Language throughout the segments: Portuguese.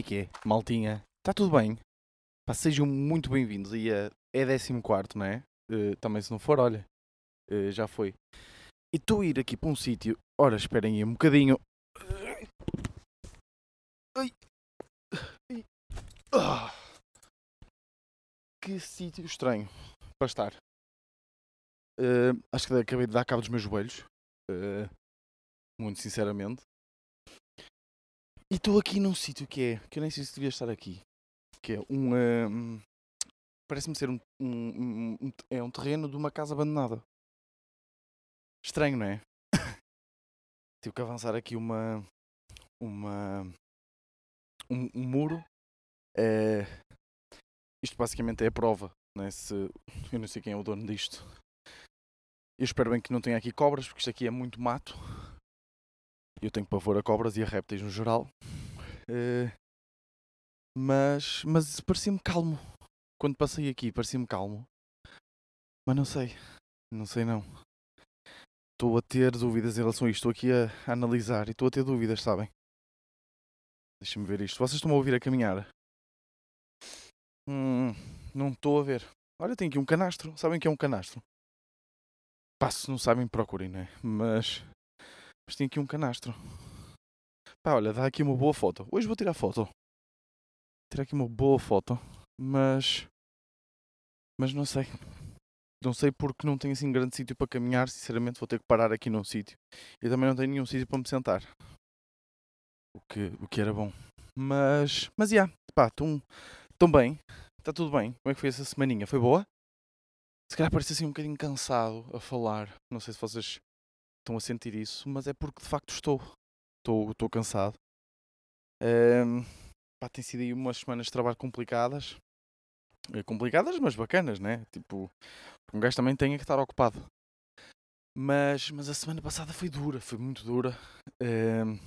É que é, maltinha? Está tudo bem? Pá, sejam muito bem-vindos a... É 14, não é? Eh, também se não for, olha, eh, já foi. E estou a ir aqui para um sítio. Ora, esperem aí um bocadinho. Ah. Que sítio estranho para estar. Eh, acho que acabei de dar cabo dos meus joelhos. Muito sinceramente. E estou aqui num sítio que é. que eu nem sei se devia estar aqui. Que é um. ehm, Parece-me ser um, um- um- um- É um terreno de uma casa abandonada. Estranho, não é? Tive que avançar aqui uma. Uma. Um, um muro. Eh, isto basicamente é a prova, não é? Se, eu não sei quem é o dono disto. Eu espero bem que não tenha aqui cobras, porque isto aqui é muito mato. Eu tenho pavor a cobras e a répteis no geral. Eh, mas, mas parecia-me calmo. Quando passei aqui, parecia-me calmo. Mas não sei. Não sei não. Estou a ter dúvidas em relação a isto. Estou aqui a, analisar e estou a ter dúvidas, sabem? Deixa-me ver isto. Vocês estão a ouvir a caminhar? Hum, não estou a ver. Olha, tem aqui um canastro. Sabem que é um canastro? Se não sabem, procurem, não é? Mas, mas tem aqui um canastro. Pá, olha, dá aqui uma boa foto. Hoje vou tirar foto. Tirar aqui uma boa foto. Mas. Mas não sei. Não sei porque não tenho assim grande sítio para caminhar. Sinceramente, vou ter que parar aqui num sítio. E também não tenho nenhum sítio para me sentar. O que, o que era bom. Mas. Mas, já. Yeah, pá, estão tão bem. Está tudo bem. Como é que foi essa semaninha? Foi boa? Se calhar parece assim um bocadinho cansado a falar. Não sei se vocês estão a sentir isso, mas é porque de facto estou. Estou, estou cansado. Ahm, pá, tem sido aí umas semanas de trabalho complicadas. Eh, Complicadas, mas bacanas, né? Tipo, um gajo também tem que estar ocupado. Mas, mas a semana passada foi dura, foi muito dura. Ahm,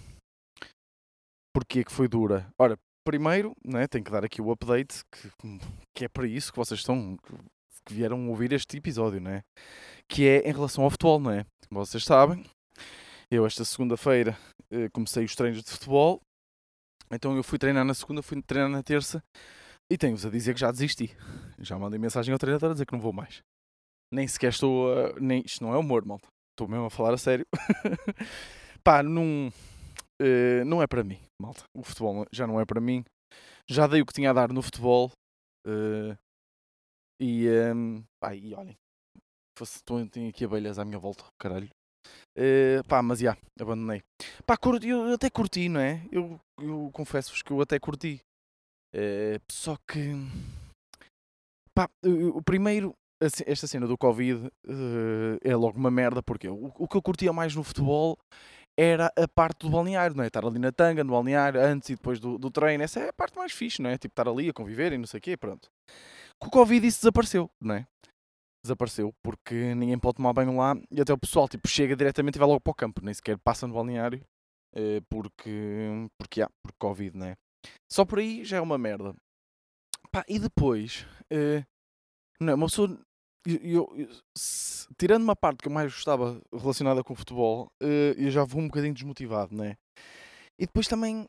porquê que foi dura? Ora, primeiro, né, tenho que dar aqui o update, que, que é para isso que vocês estão, que vieram ouvir este episódio, né? Que é em relação ao futebol, não é? Vocês sabem, eu esta segunda-feira eh, comecei os treinos de futebol, então eu fui treinar na segunda, fui treinar na terça e tenho-vos a dizer que já desisti. Já mandei mensagem ao treinador a dizer que não vou mais. Nem sequer estou a... Nem... Isto não é humor, malta. Estou mesmo a falar a sério. Pá, não... eh, não é para mim, malta. O futebol já não é para mim. Já dei o que tinha a dar no futebol. eh, e, ehm, pá, e olhem. Fosse, tô- tenho aqui abelhas à minha volta, caralho. Eh, pá, mas já, abandonei. Pá, curti- eu até curti, não é? Eu, eu confesso-vos que eu até curti. Eh, só que. Pá, o primeiro. Esta cena do Covid eh, é logo uma merda, porque o, o que eu curtia mais no futebol era a parte do balneário, não é? Estar ali na tanga, no balneário, antes e depois do, do treino. Essa é a parte mais fixe, não é? Tipo, estar ali a conviver e não sei o quê, pronto. Com o Covid isso desapareceu, não é? Desapareceu, porque ninguém pode tomar banho lá e até o pessoal, tipo, chega diretamente e vai logo para o campo, nem sequer passa no balneário, eh, porque, porque há, porque Covid, não é? Só por aí já é uma merda. Pá, e depois, eh, não? Uma pessoa, eu, eu- eu- se- tirando uma parte que eu mais gostava relacionada com o futebol, eh, eu já vou um bocadinho desmotivado, não é? E depois também,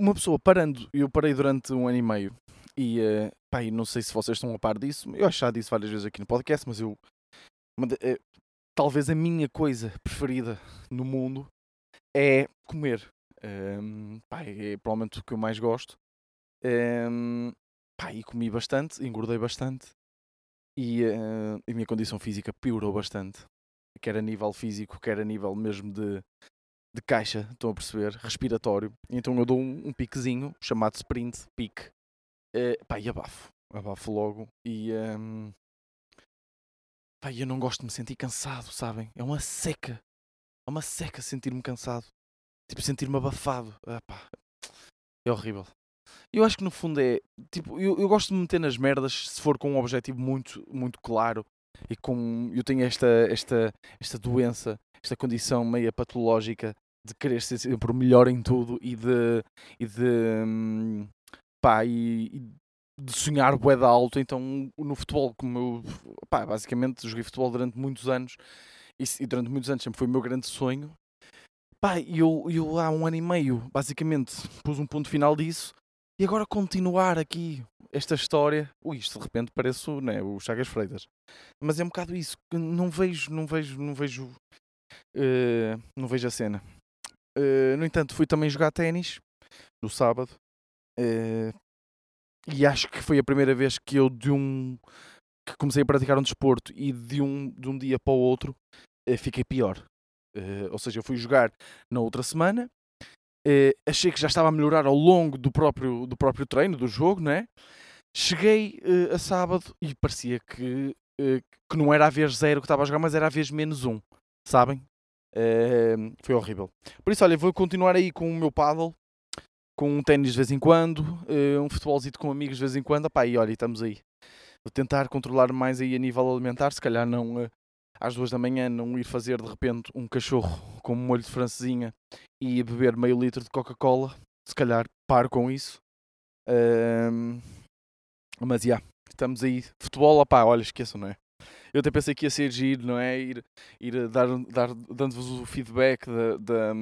uma pessoa parando, eu parei durante um ano e meio, e eh, pá, não sei se vocês estão a par disso, eu já disse várias vezes aqui no podcast, mas eu, eh, talvez a minha coisa preferida no mundo é comer. Ehm, pá, é provavelmente o que eu mais gosto. Ehm, pá, e comi bastante, engordei bastante e eh, a minha condição física piorou bastante, quer a nível físico, quer a nível mesmo de, de caixa, estão a perceber, respiratório. Então eu dou um, um piquezinho chamado sprint, pique, eh, pá, e abafo, abafo logo e ehm, pá, eu não gosto de me sentir cansado, sabem? É uma seca, é uma seca sentir-me cansado, tipo sentir-me abafado, ah, pá, é horrível. Eu acho que no fundo é. Tipo, eu, eu gosto de me meter nas merdas se for com um objetivo muito, muito claro e com. Eu tenho esta, esta, esta doença, esta condição meia patológica de querer ser sempre o melhor em tudo e de. e de. hum, pá, e, e de sonhar bué de alto. Então, no futebol, como eu. pá, basicamente joguei futebol durante muitos anos e, e durante muitos anos sempre foi o meu grande sonho. Pá, e eu, eu há um ano e meio, basicamente, pus um ponto final disso E agora continuar aqui esta história. Ui, isto de repente parece né, o Chagas Freitas. Mas é um bocado isso. Não vejo, não vejo, não vejo. Uh, não vejo a cena. Uh, no entanto, fui também jogar ténis no sábado. Uh, e acho que foi a primeira vez que eu de um que comecei a praticar um desporto e de um, de um dia para o outro fiquei pior. ou seja, eu fui jogar na outra semana Uh, achei que já estava a melhorar ao longo do próprio, do próprio treino, do jogo, não é? Cheguei uh, a sábado e parecia que, uh, que não era a vez zero que estava a jogar, mas era a vez menos um, sabem? foi horrível. Por isso, olha, vou continuar aí com o meu paddle, com um ténis de vez em quando, um futebolzito com amigos de vez em quando. Pá, e olha, estamos aí. Vou tentar controlar mais aí a nível alimentar, se calhar não às duas da manhã não ir fazer de repente um cachorro com um molho de francesinha e beber meio litro de Coca-Cola. Se calhar paro com isso. Um, mas já, yeah, estamos aí. Futebol, opá, olha, esqueçam, não é? Eu até pensei que ia ser giro, não é? Ir, ir dar, dar, dando-vos o feedback da, da,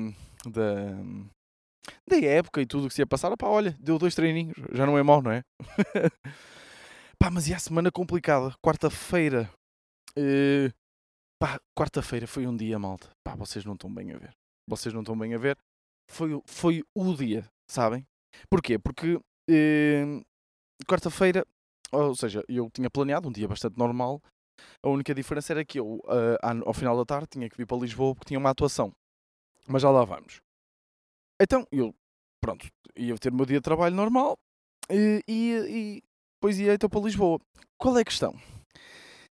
da, da época e tudo o que se ia passar. Opá, olha, deu dois treininhos, já não é mau, não é? Pá, mas e a semana complicada? Quarta-feira. Uh, Pá, quarta-feira foi um dia, malta. Pá, vocês não estão bem a ver. Vocês não estão bem a ver. Foi, foi o dia, sabem? Porquê? Porque eh, quarta-feira, ou seja, eu tinha planeado um dia bastante normal. A única diferença era que eu, uh, ao final da tarde, tinha que vir para Lisboa porque tinha uma atuação. Mas já lá vamos. Então, eu, pronto, ia ter o meu dia de trabalho normal e, e, e depois ia então para Lisboa. Qual é a questão?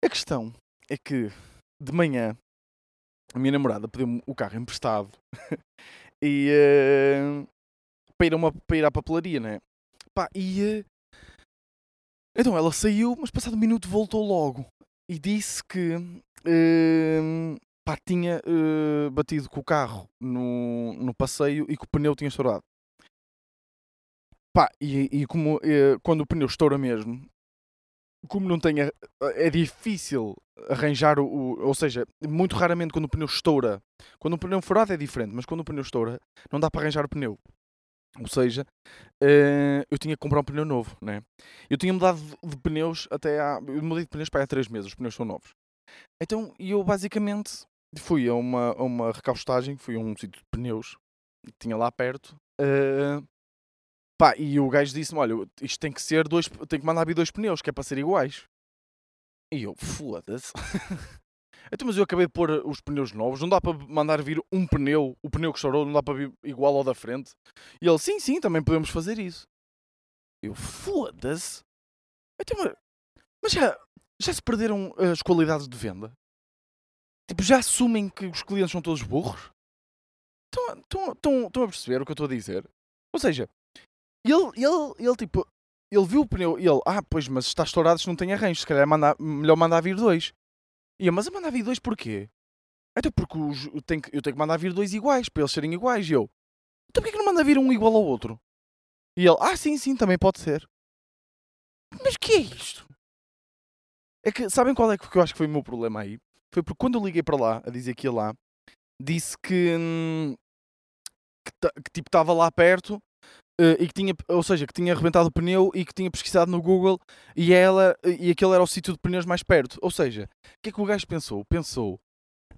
A questão é que de manhã, a minha namorada pediu-me o carro emprestado e uh, para, ir uma, para ir à papelaria, né? Pá, e uh, então ela saiu, mas passado um minuto voltou logo e disse que uh, pá, tinha uh, batido com o carro no, no passeio e que o pneu tinha estourado. Pá, e, e como uh, quando o pneu estoura mesmo, como não tenha. É difícil arranjar o, o, Ou seja, muito raramente quando o pneu estoura. Quando o pneu furado é diferente, mas quando o pneu estoura, não dá para arranjar o pneu. Ou seja, uh, eu tinha que comprar um pneu novo, né? Eu tinha mudado de, de pneus até há. Eu mudei de pneus para há 3 meses, os pneus são novos. Então, eu basicamente fui a uma, a uma recaustagem, fui a um sítio de pneus que tinha lá perto. Uh, Pá, e o gajo disse-me: Olha, isto tem que ser dois, tem que mandar vir dois pneus, que é para ser iguais. E eu, foda-se. então, mas eu acabei de pôr os pneus novos, não dá para mandar vir um pneu, o pneu que estourou, não dá para vir igual ao da frente. E ele, sim, sim, também podemos fazer isso. Eu, foda-se. Então, mas já, já se perderam as qualidades de venda? Tipo, já assumem que os clientes são todos burros? Estão, estão, estão, estão a perceber o que eu estou a dizer? Ou seja, ele, ele, ele tipo, ele viu o pneu e ele, ah, pois, mas está estourado, se não tem arranjo, se calhar é manda, melhor mandar vir dois. E eu, mas a mandar vir dois porquê? Então porque os, eu, tenho que, eu tenho que mandar vir dois iguais, para eles serem iguais. E eu, então porquê que não manda vir um igual ao outro? E ele, ah, sim, sim, também pode ser. Mas que é isto? É que, sabem qual é que eu acho que foi o meu problema aí? Foi porque quando eu liguei para lá, a dizer que ia lá, disse que, hum, que, que tipo estava lá perto Uh, e que tinha, ou seja, que tinha arrebentado o pneu e que tinha pesquisado no Google e ela e aquele era o sítio de pneus mais perto. Ou seja, o que é que o gajo pensou? Pensou,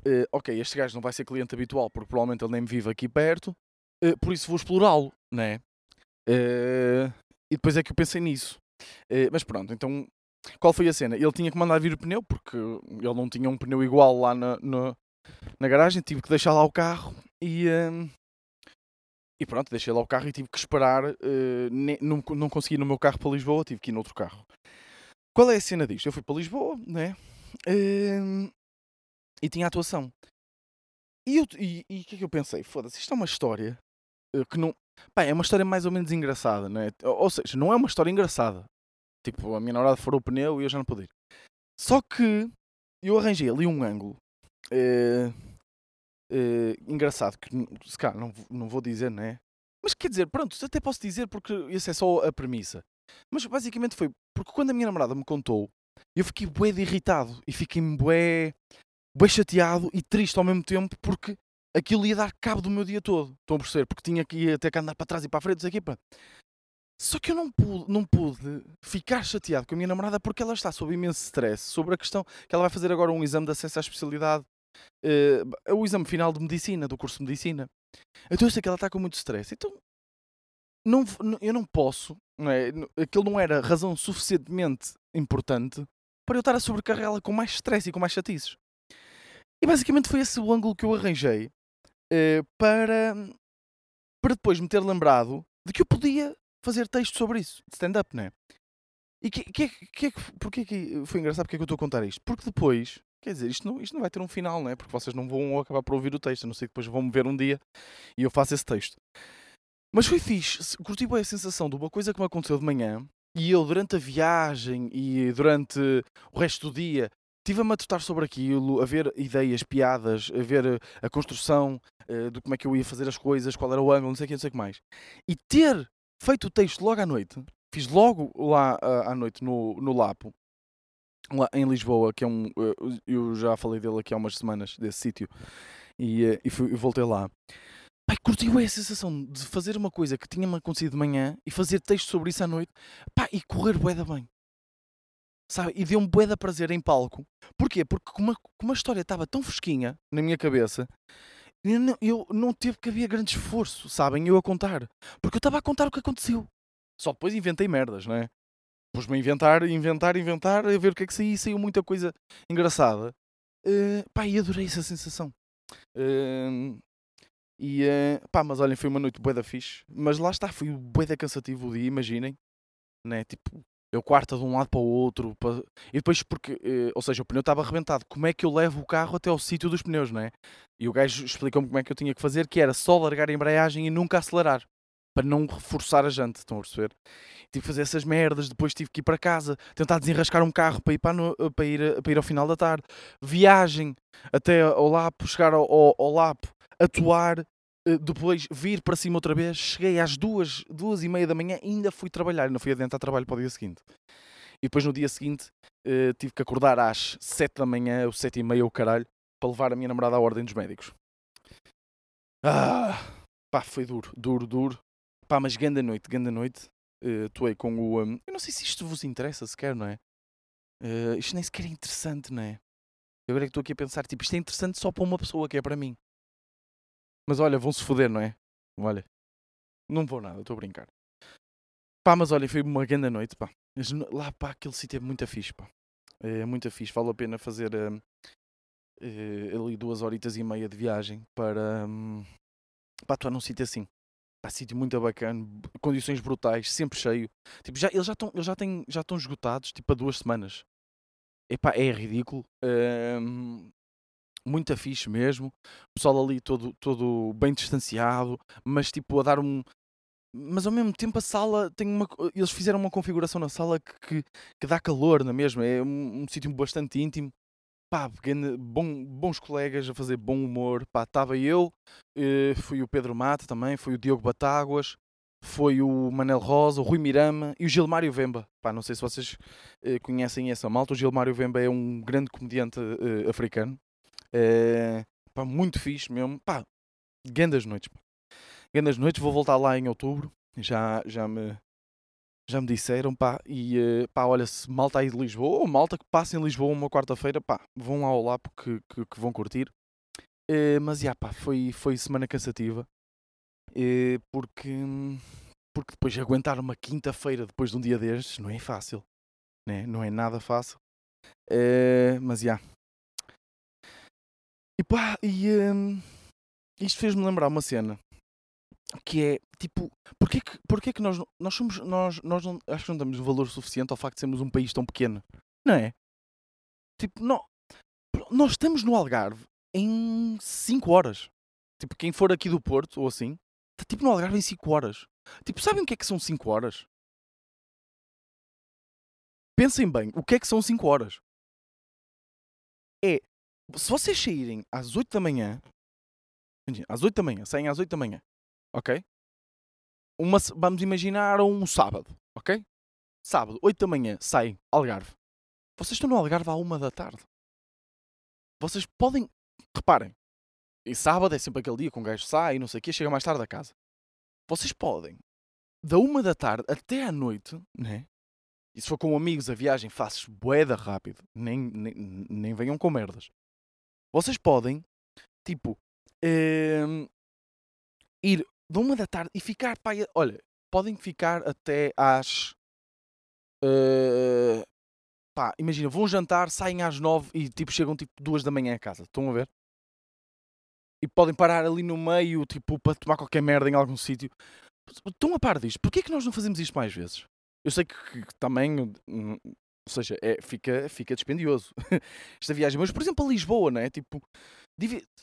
uh, ok, este gajo não vai ser cliente habitual porque provavelmente ele nem vive aqui perto, uh, por isso vou explorá-lo, né? e depois é que eu pensei nisso. mas pronto, então qual foi a cena? Ele tinha que mandar vir o pneu porque ele não tinha um pneu igual lá na, na, na garagem, tive que deixar lá o carro e e pronto, deixei lá o carro e tive que esperar. Uh, ne, não, não consegui no meu carro para Lisboa, tive que ir noutro carro. Qual é a cena disto? Eu fui para Lisboa, né? Uh, e tinha atuação. E o e, e que é que eu pensei? Foda-se, isto é uma história uh, que não. Pá, é uma história mais ou menos engraçada, né? Ou seja, não é uma história engraçada. Tipo, a minha namorada furou o pneu e eu já não pude ir. Só que eu arranjei ali um ângulo. Uh, uh, engraçado, que se calhar não, não vou dizer, não é? Mas quer dizer, pronto, até posso dizer porque isso é só a premissa. Mas basicamente foi porque quando a minha namorada me contou, eu fiquei bué de irritado e fiquei bué, bué chateado e triste ao mesmo tempo porque aquilo ia dar cabo do meu dia todo. Estão a perceber? Porque tinha que ir até que andar para trás e para a frente, aqui, pá. Só que eu não pude, não pude ficar chateado com a minha namorada porque ela está sob imenso stress sobre a questão que ela vai fazer agora um exame de acesso à especialidade, uh, o exame final de medicina, do curso de medicina. Então eu sei que ela está com muito stress. Então não, eu não posso, não é? aquilo não era razão suficientemente importante para eu estar a sobrecarregá-la com mais stress e com mais chatices. E basicamente foi esse o ângulo que eu arranjei uh, para, para depois me ter lembrado de que eu podia fazer texto sobre isso, de stand-up, não é? E que, que, que, que, porquê que foi engraçado porque é que eu estou a contar isto? Porque depois, quer dizer, isto não, isto não vai ter um final, não é? Porque vocês não vão acabar por ouvir o texto, a não sei que depois vão-me ver um dia e eu faço esse texto. Mas foi fixe, curti bem a sensação de uma coisa que me aconteceu de manhã e eu durante a viagem e durante o resto do dia estive a matutar sobre aquilo, a ver ideias, piadas, a ver eh, a construção uh, de como é que eu ia fazer as coisas, qual era o ângulo, não sei o que, não sei o que mais. E ter feito o texto logo à noite, fiz logo lá uh, à noite no, no Lapo, lá em Lisboa, que é um. Uh, eu já falei dele aqui há umas semanas, desse sítio, e, uh, e, fui, voltei lá. Pai, curtiu a sensação de fazer uma coisa que tinha-me acontecido de manhã e fazer texto sobre isso à noite, pá, e correr bué bem. Sabe? E deu-me bué prazer em palco. Porquê? Porque como a, como a história estava tão fresquinha na minha cabeça, eu não, eu não teve que haver grande esforço, sabem? Eu a contar. Porque eu estava a contar o que aconteceu. Só depois inventei merdas, não é? Pus-me a inventar, inventar, inventar, a ver o que é que saiu. Saiu muita coisa engraçada. Uh, pá, e adorei essa sensação. Uh, e uh, pá, mas olhem, foi uma noite bué da fixe. Mas lá está, foi bué da cansativo o dia, imaginem. Né? Tipo, eu quarta de um lado para o outro. Para... E depois, porque, eh, ou seja, o pneu estava arrebentado. Como é que eu levo o carro até ao sítio dos pneus, não é? E o gajo explicou-me como é que eu tinha que fazer, que era só largar a embreagem e nunca acelerar. Para não reforçar a jante, estão a perceber? Tive que fazer essas merdas, depois tive que ir para casa, tentar desenrascar um carro para ir, para, no, para ir, para ir ao final da tarde. Viagem até ao Lapo, chegar ao, ao, ao Lapo, atuar, depois vir para cima outra vez, cheguei às duas, duas e meia da manhã ainda fui trabalhar, ainda fui adiantar trabalho para o dia seguinte. E depois no dia seguinte uh, tive que acordar às sete da manhã, ou sete e meia, o caralho, para levar a minha namorada à ordem dos médicos. Ah, pá, foi duro, duro, duro. Pá, mas grande noite, grande noite. Uh, com o. Um, eu não sei se isto vos interessa sequer, não é? Uh, isto nem sequer é interessante, não é? Eu agora é que estou aqui a pensar, tipo, isto é interessante só para uma pessoa que é para mim. Mas olha, vão-se foder, não é? Olha, não vou nada, estou a brincar. Pá, mas olha, foi uma grande noite, pá. Lá, pá, aquele sítio é muito fixe, pá. É muito fixe, vale a pena fazer uh, ali duas horitas e meia de viagem para, um, para atuar num sítio assim. Pá, sítio muito bacana, condições brutais, sempre cheio. Tipo, já, eles já estão já já esgotados, tipo, há duas semanas. Epá, é ridículo. Uh, muito fixe mesmo. O pessoal ali todo, todo bem distanciado, mas tipo a dar um. Mas ao mesmo tempo a sala tem uma. Eles fizeram uma configuração na sala que, que, que dá calor, não é mesmo? É um, um sítio bastante íntimo. Pá, bom, bons colegas a fazer bom humor. Pá, estava eu, eh, fui o Pedro Mata também, foi o Diogo Batáguas, foi o Manel Rosa, o Rui Mirama e o Gilmário Vemba. Pá, não sei se vocês eh, conhecem essa malta. O Gilmário Vemba é um grande comediante eh, africano. É, pá, muito fixe mesmo. Pá, grandes noites. Pá. Grandes noites, vou voltar lá em outubro. Já, já me já me disseram, pá, e uh, pá, olha, se malta aí de Lisboa, ou malta que passa em Lisboa uma quarta-feira, pá, vão lá ao lá porque que, que vão curtir. Uh, mas, já, pá, foi, foi semana cansativa, uh, porque, porque depois aguentar uma quinta-feira depois de um dia destes não é fácil, né? não é nada fácil. mas, já, e pá, e um, isto fez-me lembrar uma cena que é tipo, porquê que, porquê que nós, nós somos, nós, nós não, acho que não damos valor suficiente ao facto de sermos um país tão pequeno, não é? Tipo, não, nós estamos no Algarve em 5 horas. Tipo, quem for aqui do Porto ou assim, está tipo no Algarve em 5 horas. Tipo, sabem o que é que são 5 horas? Pensem bem, o que é que são 5 horas? É se vocês saírem às 8 da manhã, às 8 da manhã, saem às 8 da manhã, ok? Uma, vamos imaginar um sábado, ok? Sábado, 8 da manhã, saem Algarve. Vocês estão no Algarve à 1 da tarde. Vocês podem, reparem, e sábado é sempre aquele dia que um gajo sai e não sei o quê, chega mais tarde a casa. Vocês podem da uma da tarde até à noite, né? E se for com amigos a viagem, fazes boeda rápido. Nem, nem, nem venham com merdas. Vocês podem, tipo, ehm, ir de uma da tarde e ficar, pá, olha, podem ficar até às. eh, pá, imagina, vão jantar, saem às nove e tipo chegam tipo duas da manhã a casa. Estão a ver? E podem parar ali no meio, tipo, para tomar qualquer merda em algum sítio. Estão a par disto? Porquê é que nós não fazemos isto mais vezes? Eu sei que, que também, hum, ou seja, é, fica, fica dispendioso esta viagem. Mas, por exemplo, a Lisboa, não é? Tipo,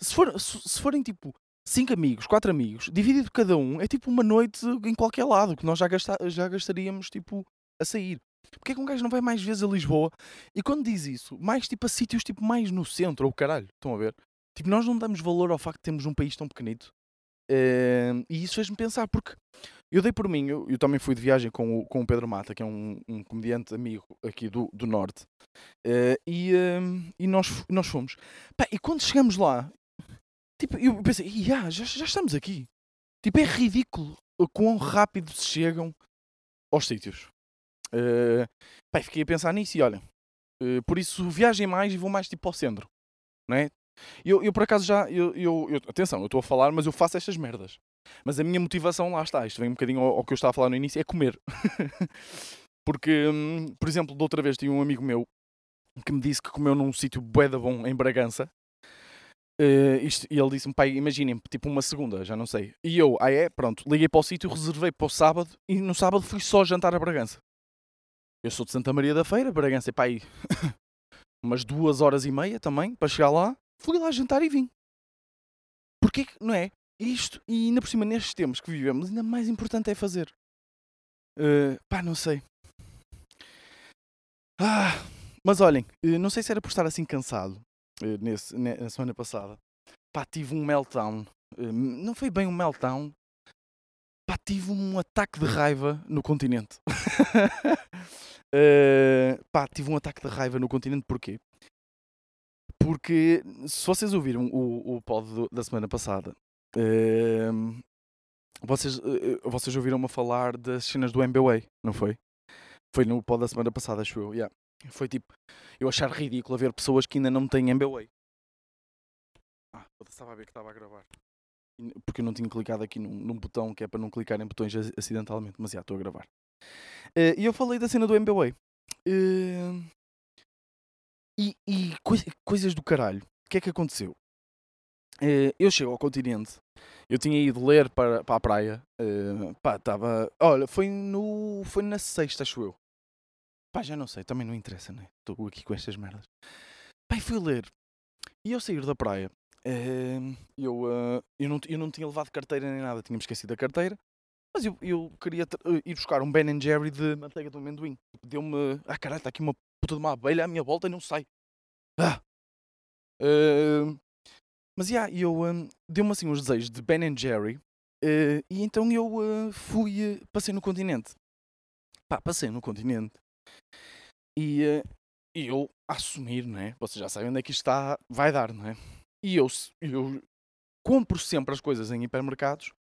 se, for, se, forem tipo cinco amigos, quatro amigos, dividido cada um, é tipo uma noite em qualquer lado, que nós já, gasta, já gastaríamos, tipo, a sair. Porquê é que um gajo não vai mais vezes a Lisboa? E quando diz isso, mais tipo a sítios tipo mais no centro, ou caralho, estão a ver? Tipo, nós não damos valor ao facto de termos um país tão pequenito. Eh, e isso fez-me pensar, porque eu dei por mim, eu, eu também fui de viagem com o, com o Pedro Mata, que é um, um comediante amigo aqui do, do Norte, eh, e, eh, e nós, nós fomos. Pá, e quando chegamos lá, tipo, eu pensei, "Ya, já, já estamos aqui. Tipo, é ridículo o quão rápido se chegam aos sítios. Eh, pá, fiquei a pensar nisso e olha, eh, por isso viajem mais e vou mais tipo ao centro, não é? Eu, eu por acaso já, eu, eu, eu- atenção, eu estou a falar, mas eu faço estas merdas. Mas a minha motivação, lá está, isto vem um bocadinho ao, ao que eu estava a falar no início, é comer. Porque, hum, por exemplo, de outra vez tinha um amigo meu que me disse que comeu num sítio bué da bom em Bragança. Eh, isto- e ele disse-me, pai, imaginem, tipo uma segunda, já não sei. E eu, ah é, pronto, liguei para o sítio, reservei para o sábado e no sábado fui só jantar a Bragança. Eu sou de Santa Maria da Feira, Bragança aí umas duas horas e meia também, para chegar lá. Fui lá jantar e vim. Porquê que, não é? Isto, e ainda por cima nestes tempos que vivemos, ainda mais importante é fazer. Eh, pá, não sei. Ah, mas olhem, eh, não sei se era por estar assim cansado eh, nesse, ne- na semana passada. Pá, tive um meltdown. Não foi bem um meltdown. Pá, tive um ataque de raiva no continente. Eh, pá, tive um ataque de raiva no continente porquê? Porque se vocês ouviram o, o pod do- da semana passada, ehm, vocês, eh, vocês ouviram-me falar das cenas do MBA, não foi? Foi no pod da semana passada, acho eu. yeah. Foi tipo, eu achar ridículo ver pessoas que ainda não têm MBA. Ah, eu estava a ver que estava a gravar. Porque eu não tinha clicado aqui num, num botão que é para não clicar em botões ac- acidentalmente, mas já estou a gravar. Eh, E eu falei da cena do MBA. Eh, e e coi- coisas do caralho. O que é que aconteceu? Eh, eu chego ao continente. Eu tinha ido ler para, para a praia. eh, pá, estava. Olha, foi no. Foi na sexta, acho eu. Pá, já não sei, também não interessa, né? Estou aqui com estas merdas. Pá, fui ler. E eu sair da praia. eh, eu, eu, não, eu não tinha levado carteira nem nada, tinha-me esquecido da carteira. Mas eu, eu queria ir buscar um Ben Jerry de manteiga de amendoim. Deu-me. Ah, caralho, está aqui uma puta de uma abelha à minha volta e não sai. Ah! Eh, mas já, eu hum, deu-me assim uns desejos de Ben Jerry eh, e então eu eh, fui, eh, passei no continente. Pá, passei no continente e eh, e eu assumir, não é? Vocês já sabem onde é que isto está, vai dar, não é? E eu, eu compro sempre as coisas em hipermercados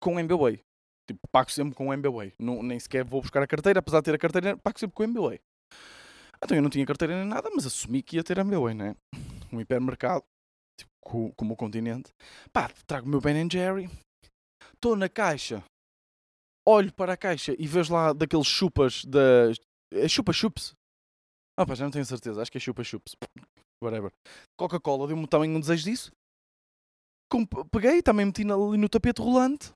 com MBWay. Tipo, pago sempre com MBWay. Não, nem sequer vou buscar a carteira, apesar de ter a carteira, pago sempre com MBWay. Então eu não tinha carteira nem nada, mas assumi que ia ter MBWay, não é? Um hipermercado, tipo, co- como o continente. Pá, trago o meu Ben Jerry, estou na caixa, olho para a caixa e vejo lá daqueles chupas das. É chupa-chups? Ah, pá, já não tenho certeza, acho que é chupa-chups. Whatever. Coca-Cola deu-me também um desejo disso. Com- Peguei, também meti ali no tapete rolante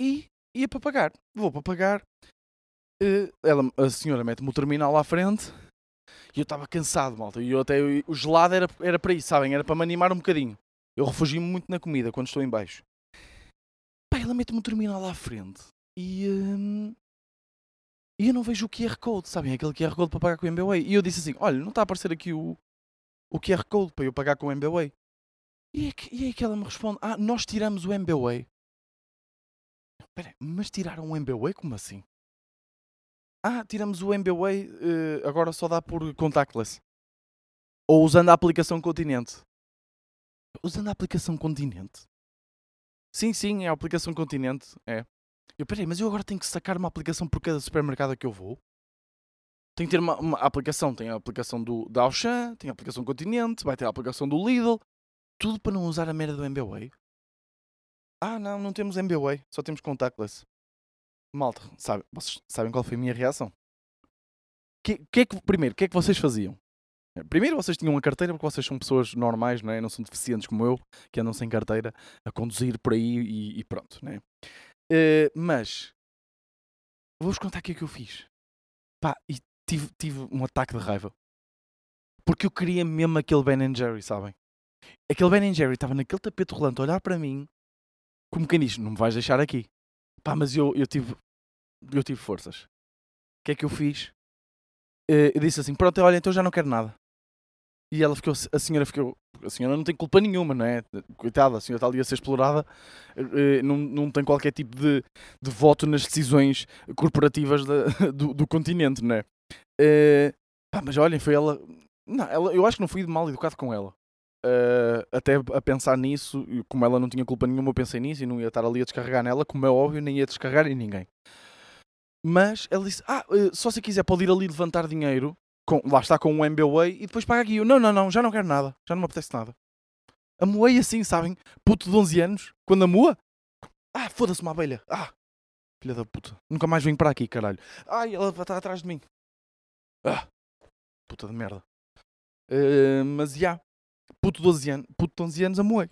e ia para pagar. Vou para pagar. Eh, ela, a senhora mete-me o terminal à frente e eu estava cansado, malta. E eu até o gelado era, era para isso, sabem? Era para me animar um bocadinho. Eu refugio-me muito na comida quando estou em baixo. Pá, ela mete-me o terminal à frente e, hum, e eu não vejo o QR Code, sabem? Aquele QR Code para pagar com o MBWay. E eu disse assim: olha, não está a aparecer aqui o, o QR Code para eu pagar com o MBWay. E é, que, e é que ela me responde: ah, nós tiramos o MBWay. Espera, aí, mas tiraram o MBWay? Como assim? Ah, tiramos o MBWay, eh, agora só dá por contactless. Ou usando a aplicação Continente. Usando a aplicação Continente? Sim, sim, é a aplicação Continente. É. Eu, peraí, mas eu agora tenho que sacar uma aplicação por cada supermercado que eu vou? Tenho que ter uma, uma aplicação. Tem a aplicação do, da Auchan, tem a aplicação Continente, vai ter a aplicação do Lidl. Tudo para não usar a merda do MBWay. Ah, não, não temos MBWay, só temos contactless. Malta, sabe, vocês sabem qual foi a minha reação? Que, que é que, primeiro, o que é que vocês faziam? Primeiro, vocês tinham uma carteira porque vocês são pessoas normais, não, é? não são deficientes como eu, que andam sem carteira a conduzir por aí e, e pronto. Não é? Uh, mas, vou-vos contar o que é que eu fiz. Pá, e tive, tive um ataque de raiva. Porque eu queria mesmo aquele Ben Jerry, sabem? Aquele Ben Jerry estava naquele tapete rolante a olhar para mim como quem diz, não me vais deixar aqui. Pá, mas eu, eu tive eu tive forças. O que é que eu fiz? Uh, eu disse assim, pronto, olha, então já não quero nada. E ela ficou, a senhora ficou, a senhora não tem culpa nenhuma, não é? Coitada, a senhora está ali a ser explorada, uh, não, não tem qualquer tipo de, de voto nas decisões corporativas da, do, do continente, não é? Uh, pá, mas olhem, foi ela, não, ela, eu acho que não fui mal educado com ela. Uh, até a pensar nisso, como ela não tinha culpa nenhuma, eu pensei nisso e não ia estar ali a descarregar nela, como é óbvio, nem ia descarregar em ninguém. Mas ela disse: Ah, uh, só se quiser pode ir ali levantar dinheiro, com, lá está com um MBWay, e depois paga aqui. Eu, não, não, não, já não quero nada, já não me apetece nada. Amoei assim, sabem? Puto de 11 anos, quando amoa. Ah, foda-se uma abelha. Ah, filha da puta. Nunca mais vim para aqui, caralho. Ai, ela está atrás de mim. Ah, puta de merda. Uh, mas já. Yeah puto de 12 anos, puto de 11 anos amoei.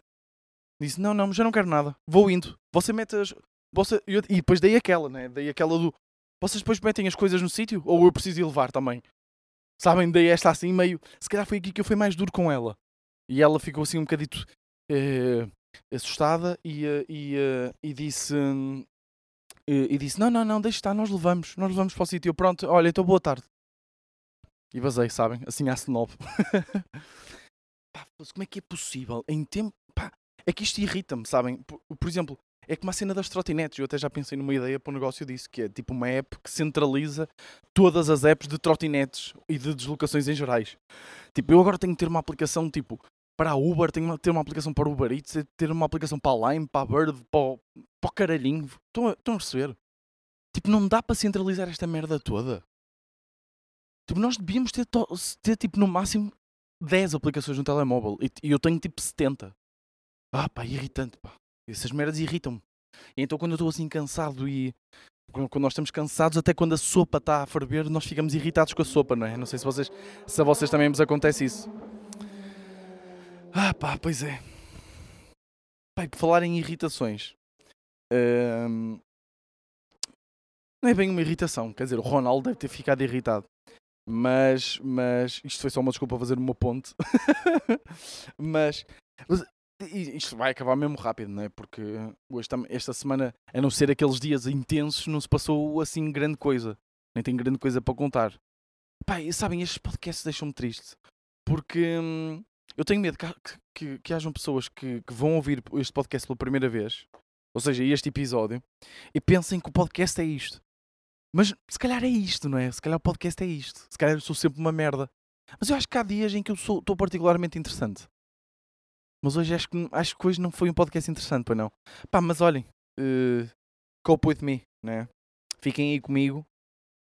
Disse, não, não, já não quero nada. Vou indo. Você mete as... Você... E depois dei aquela, né? Dei aquela do... Vocês depois metem as coisas no sítio? Ou eu preciso ir levar também? Sabem, dei esta assim meio... Se calhar foi aqui que eu fui mais duro com ela. E ela ficou assim um bocadito... Eh, assustada e, eh, e, eh, e disse... e disse, não, não, não, deixa estar, nós levamos. Nós levamos para o sítio. Pronto, olha, então boa tarde. E vazei, sabem? Assim, às nove. Pá, como é que é possível em tempo. Pá, é que isto irrita-me, sabem? Por, por, exemplo, é como a cena das trotinetes. Eu até já pensei numa ideia para um negócio disso, que é tipo uma app que centraliza todas as apps de trotinetes e de deslocações em gerais. Tipo, eu agora tenho que ter uma aplicação tipo para a Uber, tenho que ter uma aplicação para o Uber Eats, ter uma aplicação para a Lime, para a Bird, para o, para o caralhinho. Estão a, estão a perceber? Tipo, não dá para centralizar esta merda toda. Tipo, nós devíamos ter, ter tipo, no máximo 10 aplicações no telemóvel e, e eu tenho tipo 70. Ah, pá, irritante, pá. Essas merdas irritam-me. Então quando eu estou assim cansado e quando nós estamos cansados, até quando a sopa está a ferver, nós ficamos irritados com a sopa, não é? Não sei se vocês, se a vocês também vos acontece isso. Ah, pá, pois é. Pai, por falar em irritações, hum, não é bem uma irritação. Quer dizer, o Ronaldo deve ter ficado irritado. Mas, mas isto foi só uma desculpa a fazer uma ponte. mas, mas, isto vai acabar mesmo rápido, não é? Porque hoje, esta semana, a não ser aqueles dias intensos, não se passou assim grande coisa. Nem tem grande coisa para contar. Pai, sabem, estes podcasts deixam-me triste. Porque hum, eu tenho medo que, que, que hajam pessoas que, que vão ouvir este podcast pela primeira vez, ou seja, este episódio, e pensem que o podcast é isto. Mas se calhar é isto, não é? Se calhar o podcast é isto. Se calhar eu sou sempre uma merda. Mas eu acho que há dias em que eu estou particularmente interessante. Mas hoje acho que, acho que hoje não foi um podcast interessante, pois não. Pá, mas olhem, uh, cope with me, né? Fiquem aí comigo.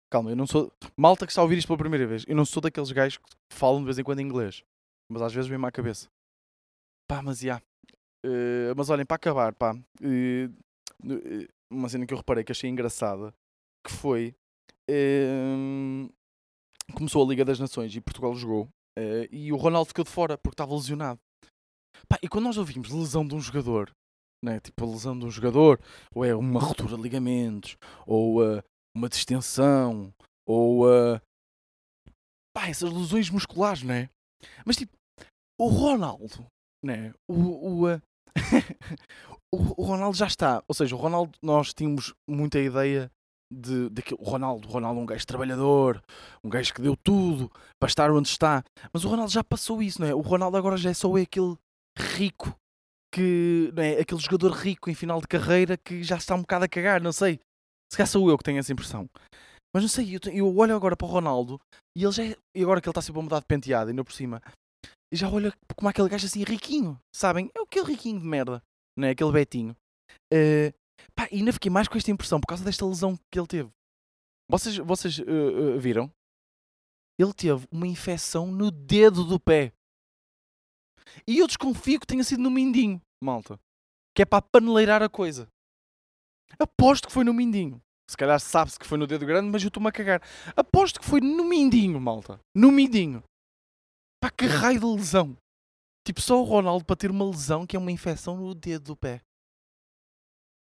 Calma, eu não sou. Malta que está a ouvir isto pela primeira vez. Eu não sou daqueles gajos que falam de vez em quando inglês. Mas às vezes vem-me à cabeça. Pá, mas já. Yeah. Uh, mas olhem, para acabar, pá. Uh, uma cena que eu reparei que achei engraçada que foi. Uh, começou a Liga das Nações e Portugal jogou. Uh, e o Ronaldo ficou de fora porque estava lesionado. Pá, e quando nós ouvimos lesão de um jogador, né, tipo a lesão de um jogador, ou é uma ruptura de ligamentos, ou uh, uma distensão, ou uh, pá, essas lesões musculares, né? Mas tipo, o Ronaldo, né? O, o, uh, o, Ronaldo já está. Ou seja, o Ronaldo, nós tínhamos muita ideia de, de o Ronaldo. O Ronaldo é um gajo trabalhador, um gajo que deu tudo para estar onde está. Mas o Ronaldo já passou isso, não é? O Ronaldo agora já é só aquele rico que, não é? Aquele jogador rico em final de carreira que já está um bocado a cagar, não sei. Se calhar sou eu que tenho essa impressão. Mas não sei, eu, eu olho agora para o Ronaldo e ele já é, e agora que ele está sempre a mudar de penteado, ainda por cima, e já olho como aquele gajo assim riquinho, sabem? É aquele riquinho de merda, não é? Aquele Betinho. Uh, Pá, e ainda fiquei mais com esta impressão por causa desta lesão que ele teve. Vocês, vocês uh, uh, viram? Ele teve uma infecção no dedo do pé. E eu desconfio que tenha sido no mindinho, malta. Que é para paneleirar a coisa. Aposto que foi no mindinho. Se calhar sabe-se que foi no dedo grande, mas eu estou-me a cagar. Aposto que foi no mindinho, malta. No mindinho. Pá, que raio de lesão. Tipo, só o Ronaldo para ter uma lesão que é uma infecção no dedo do pé.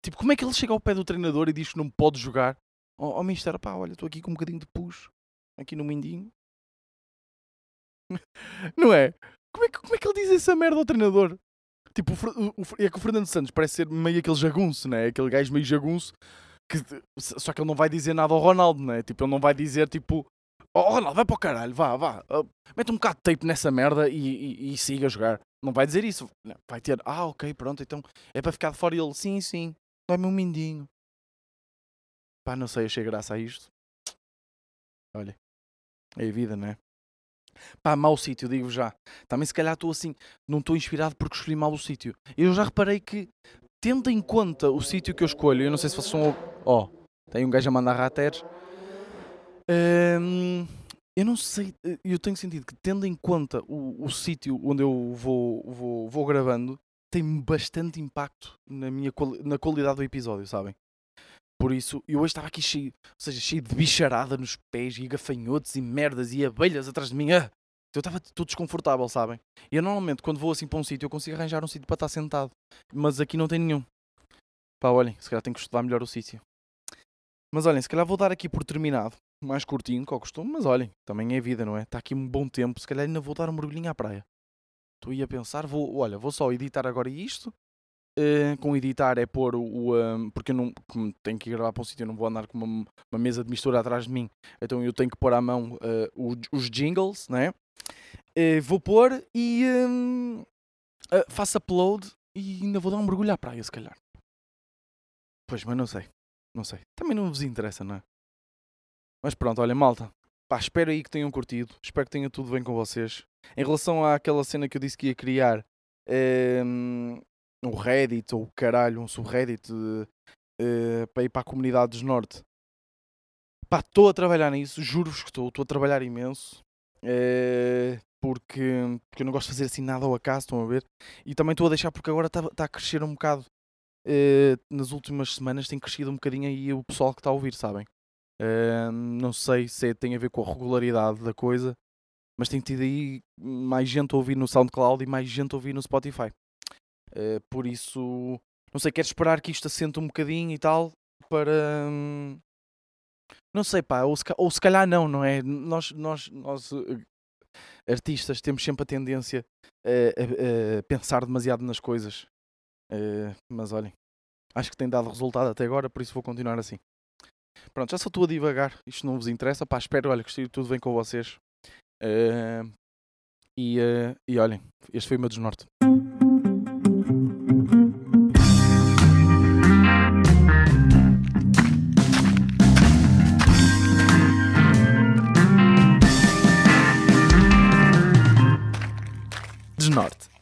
Tipo, como é que ele chega ao pé do treinador e diz que não pode jogar? Ó oh, oh, mister, pá, olha, estou aqui com um bocadinho de pus. Aqui no mindinho. não é? Como é, que, como é que ele diz essa merda ao treinador? Tipo, o, o, é que o Fernando Santos parece ser meio aquele jagunço, né? Aquele gajo meio jagunço. Que, só que ele não vai dizer nada ao Ronaldo, né? Tipo, ele não vai dizer tipo. Oh Ronaldo, vai para o caralho, vá, vá. Uh, mete um bocado de tape nessa merda e, e, e, siga a jogar. Não vai dizer isso. Vai ter, ah, ok, pronto, então é para ficar de fora ele, sim, sim, dói-me um mindinho. Pá, não sei, achei graça a isto. Olha, é a vida, né? Pá, mau sítio, digo já. Também se calhar estou assim, não estou inspirado porque escolhi mal o sítio. Eu já reparei que, tendo em conta o sítio que eu escolho, eu não sei se vocês são. Ó, oh, tem um gajo a mandar rateres. Hum, eu não sei, eu tenho sentido que, tendo em conta o, o sítio onde eu vou, vou, vou gravando, tem bastante impacto na, minha, na qualidade do episódio, sabem? Por isso, eu hoje estava aqui cheio, ou seja, cheio de bicharada nos pés e gafanhotos e merdas e abelhas atrás de mim. Ah! Eu estava tudo desconfortável, sabem? E eu normalmente, quando vou assim para um sítio, eu consigo arranjar um sítio para estar sentado. Mas aqui não tem nenhum. Pá, olhem, se calhar tenho que estudar melhor o sítio. Mas olhem, se calhar vou dar aqui por terminado. Mais curtinho que ao costume, mas olhem, também é vida, não é? Está aqui um bom tempo, se calhar ainda vou dar um mergulhinho à praia. Estou a pensar, vou, olha, vou só editar agora isto Uh, com editar é pôr o. o um, porque eu não, como tenho que gravar para um sítio, eu não vou andar com uma, uma, mesa de mistura atrás de mim, então eu tenho que pôr à mão uh, os, os, jingles, né? Uh, vou pôr e um, faço upload e ainda vou dar um mergulho à praia, se calhar. Pois, mas não sei, não sei. Também não vos interessa, não é? Mas pronto, olha, malta. Pá, espero aí que tenham curtido. Espero que tenha tudo bem com vocês. Em relação àquela cena que eu disse que ia criar, um, um Reddit ou caralho, um subreddit uh, para ir para a comunidade dos Norte. Pá, estou a trabalhar nisso, juro-vos que estou, estou a trabalhar imenso. Uh, porque, porque eu não gosto de fazer assim nada ao acaso, estão a ver? E também estou a deixar porque agora está tá a crescer um bocado. Uh, nas últimas semanas tem crescido um bocadinho aí o pessoal que está a ouvir, sabem? Uh, não sei se é, tem a ver com a regularidade da coisa, mas tem tido aí mais gente a ouvir no SoundCloud e mais gente a ouvir no Spotify. Uh, por isso, não sei, quero esperar que isto assente um bocadinho e tal para. Hum, não sei, pá, ou se, ou se calhar não, não é? Nós, nós, nós uh, artistas temos sempre a tendência a, a, a pensar demasiado nas coisas. Mas olhem, acho que tem dado resultado até agora, por isso vou continuar assim. Pronto, já só estou a divagar. Isto não vos interessa. Pá, espero, olha, que tudo bem com vocês. Uh, e, uh, e olhem, este foi o meu desnorte. Desnorte.